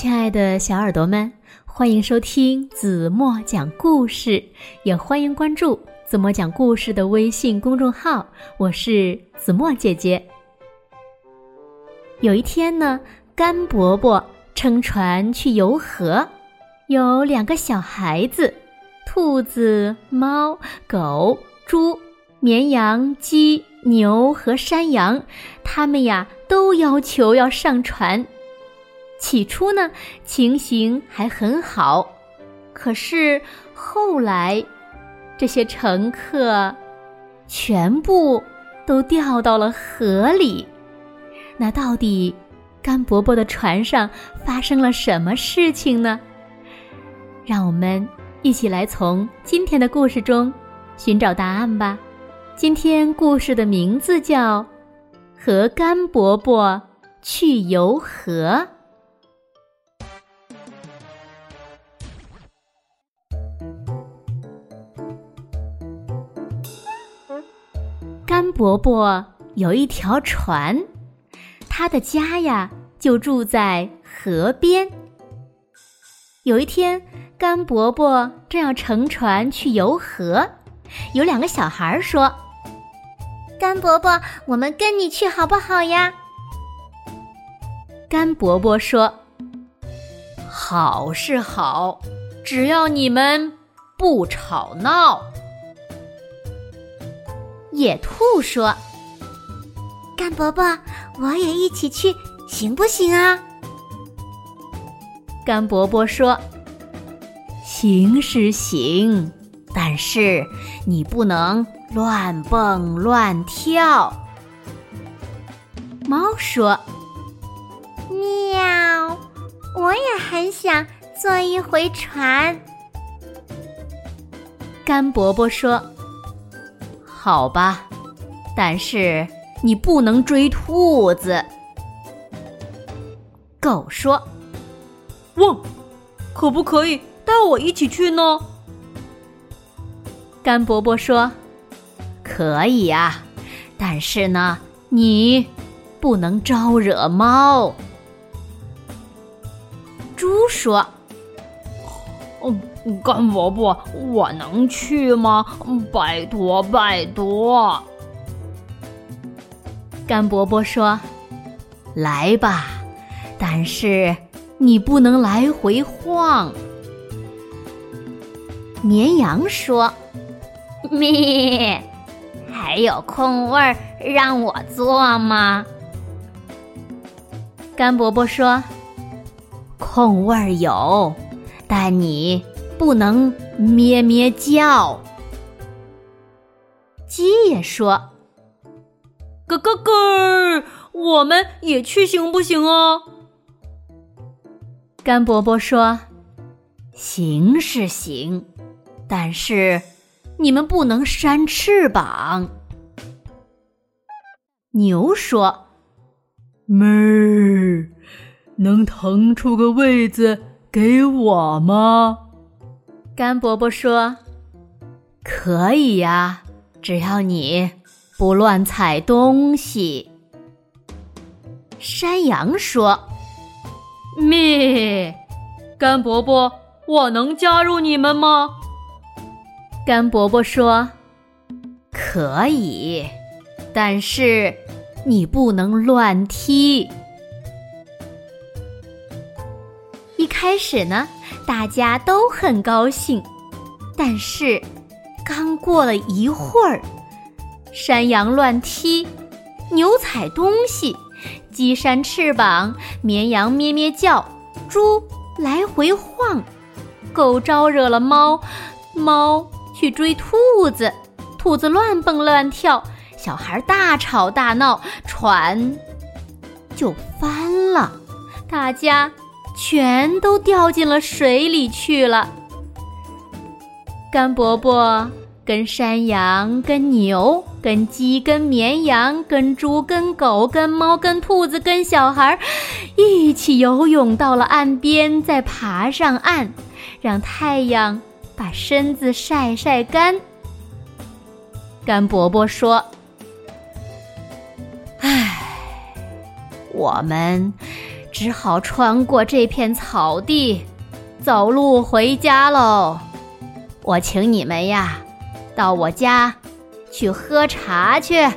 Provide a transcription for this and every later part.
亲爱的小耳朵们，欢迎收听子墨讲故事，也欢迎关注子墨讲故事的微信公众号。我是子墨姐姐。有一天呢，甘伯伯乘船去游河，有两个小孩子，兔子、猫、狗、猪、绵羊、鸡、牛和山羊，他们呀都要求要上船。起初呢，情形还很好，可是后来，这些乘客全部都掉到了河里。那到底甘伯伯的船上发生了什么事情呢？让我们一起来从今天的故事中寻找答案吧。今天故事的名字叫《和甘伯伯去游河》。伯伯有一条船，他的家呀就住在河边。有一天，甘伯伯正要乘船去游河，有两个小孩说：“甘伯伯，我们跟你去好不好呀？”甘伯伯说：“好是好，只要你们不吵闹。”野兔说：“甘伯伯，我也一起去，行不行啊？”甘伯伯说：“行是行，但是你不能乱蹦乱跳。”猫说：“喵，我也很想坐一回船。”甘伯伯说。好吧，但是你不能追兔子。狗说：“汪，可不可以带我一起去呢？”甘伯伯说：“可以呀，但是呢，你不能招惹猫。”猪说。嗯，甘伯伯，我能去吗？拜托，拜托！甘伯伯说：“来吧，但是你不能来回晃。”绵羊说：“咩，还有空位儿让我坐吗？”甘伯伯说：“空位儿有。”但你不能咩咩叫。鸡也说：“咯咯咯，我们也去行不行啊？”甘伯伯说：“行是行，但是你们不能扇翅膀。”牛说：“哞，能腾出个位子。”给我吗？甘伯伯说：“可以呀，只要你不乱踩东西。”山羊说：“咩，甘伯伯，我能加入你们吗？”甘伯伯说：“可以，但是你不能乱踢。”开始呢，大家都很高兴，但是刚过了一会儿，山羊乱踢，牛踩东西，鸡扇翅膀，绵羊咩咩叫，猪来回晃，狗招惹了猫，猫去追兔子，兔子乱蹦乱跳，小孩大吵大闹，船就翻了，大家。全都掉进了水里去了。甘伯伯跟山羊、跟牛、跟鸡、跟绵羊、跟猪、跟狗、跟猫、跟兔子、跟小孩一起游泳到了岸边，再爬上岸，让太阳把身子晒晒干。甘伯伯说：“唉，我们。”只好穿过这片草地，走路回家喽。我请你们呀，到我家去喝茶去。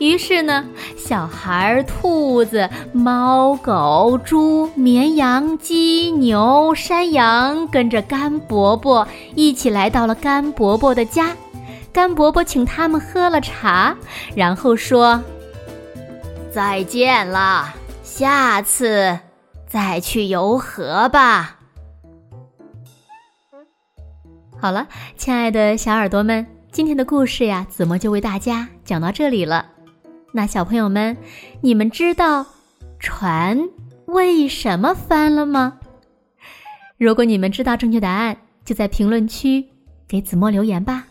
于是呢，小孩、兔子、猫、狗、猪、绵羊、鸡、牛、山羊跟着甘伯伯一起来到了甘伯伯的家。甘伯伯请他们喝了茶，然后说：“再见了，下次再去游河吧。”好了，亲爱的小耳朵们，今天的故事呀，子墨就为大家讲到这里了。那小朋友们，你们知道船为什么翻了吗？如果你们知道正确答案，就在评论区给子墨留言吧。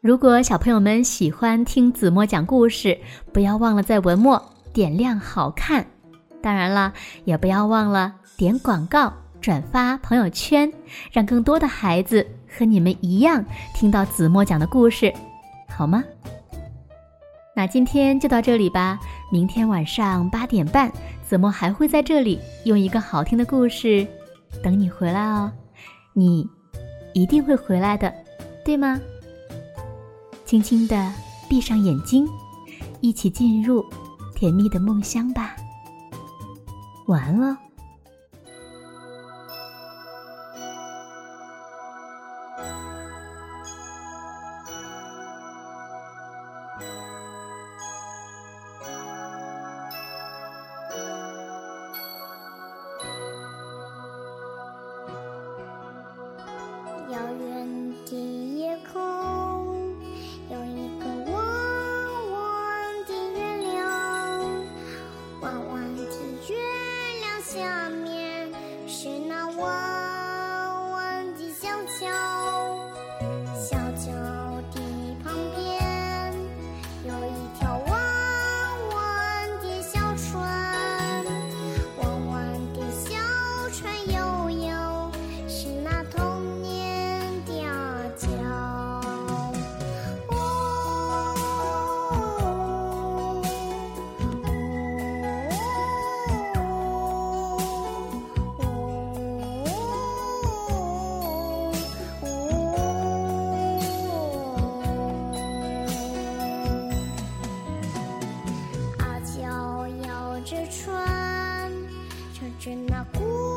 如果小朋友们喜欢听子墨讲故事，不要忘了在文末点亮好看。当然了，也不要忘了点广告、转发朋友圈，让更多的孩子和你们一样听到子墨讲的故事，好吗？那今天就到这里吧。明天晚上八点半，子墨还会在这里用一个好听的故事等你回来哦。你一定会回来的，对吗？轻轻的闭上眼睛，一起进入甜蜜的梦乡吧。完了。却那古